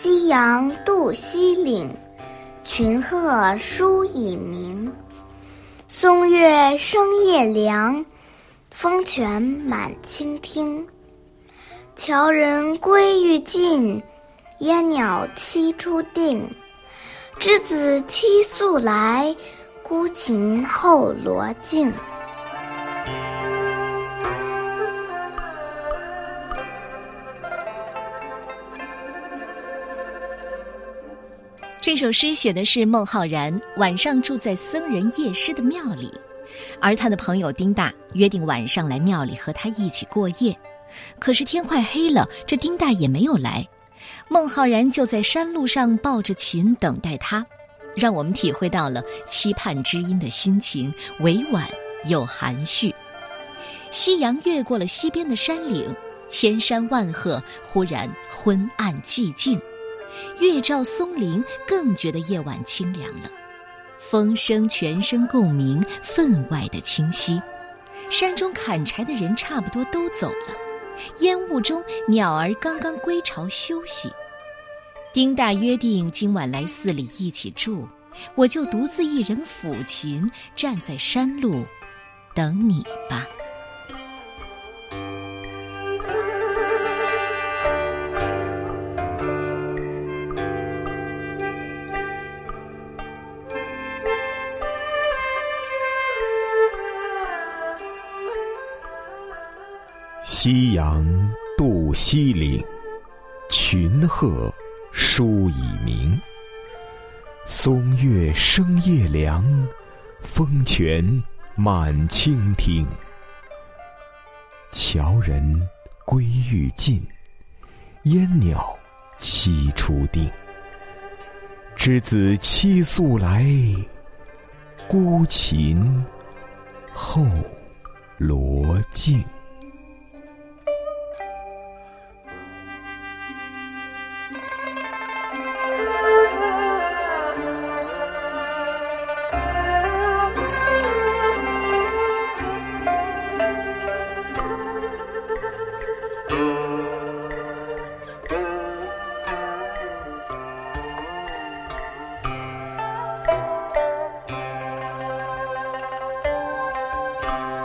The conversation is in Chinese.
夕阳渡西岭，群鹤书已鸣。松月生夜凉，风泉满清听。樵人归欲尽，烟鸟栖初定。之子期宿来，孤琴后罗镜。这首诗写的是孟浩然晚上住在僧人夜师的庙里，而他的朋友丁大约定晚上来庙里和他一起过夜。可是天快黑了，这丁大也没有来，孟浩然就在山路上抱着琴等待他，让我们体会到了期盼知音的心情，委婉又含蓄。夕阳越过了西边的山岭，千山万壑忽然昏暗寂静。月照松林，更觉得夜晚清凉了。风声全声共鸣，分外的清晰。山中砍柴的人差不多都走了，烟雾中鸟儿刚刚归巢休息。丁大约定今晚来寺里一起住，我就独自一人抚琴，站在山路，等你吧。夕阳渡西岭，群鹤书已鸣。松月生夜凉，风泉满清听。樵人归欲尽，烟鸟栖初定。之子期宿来，孤琴后罗镜。you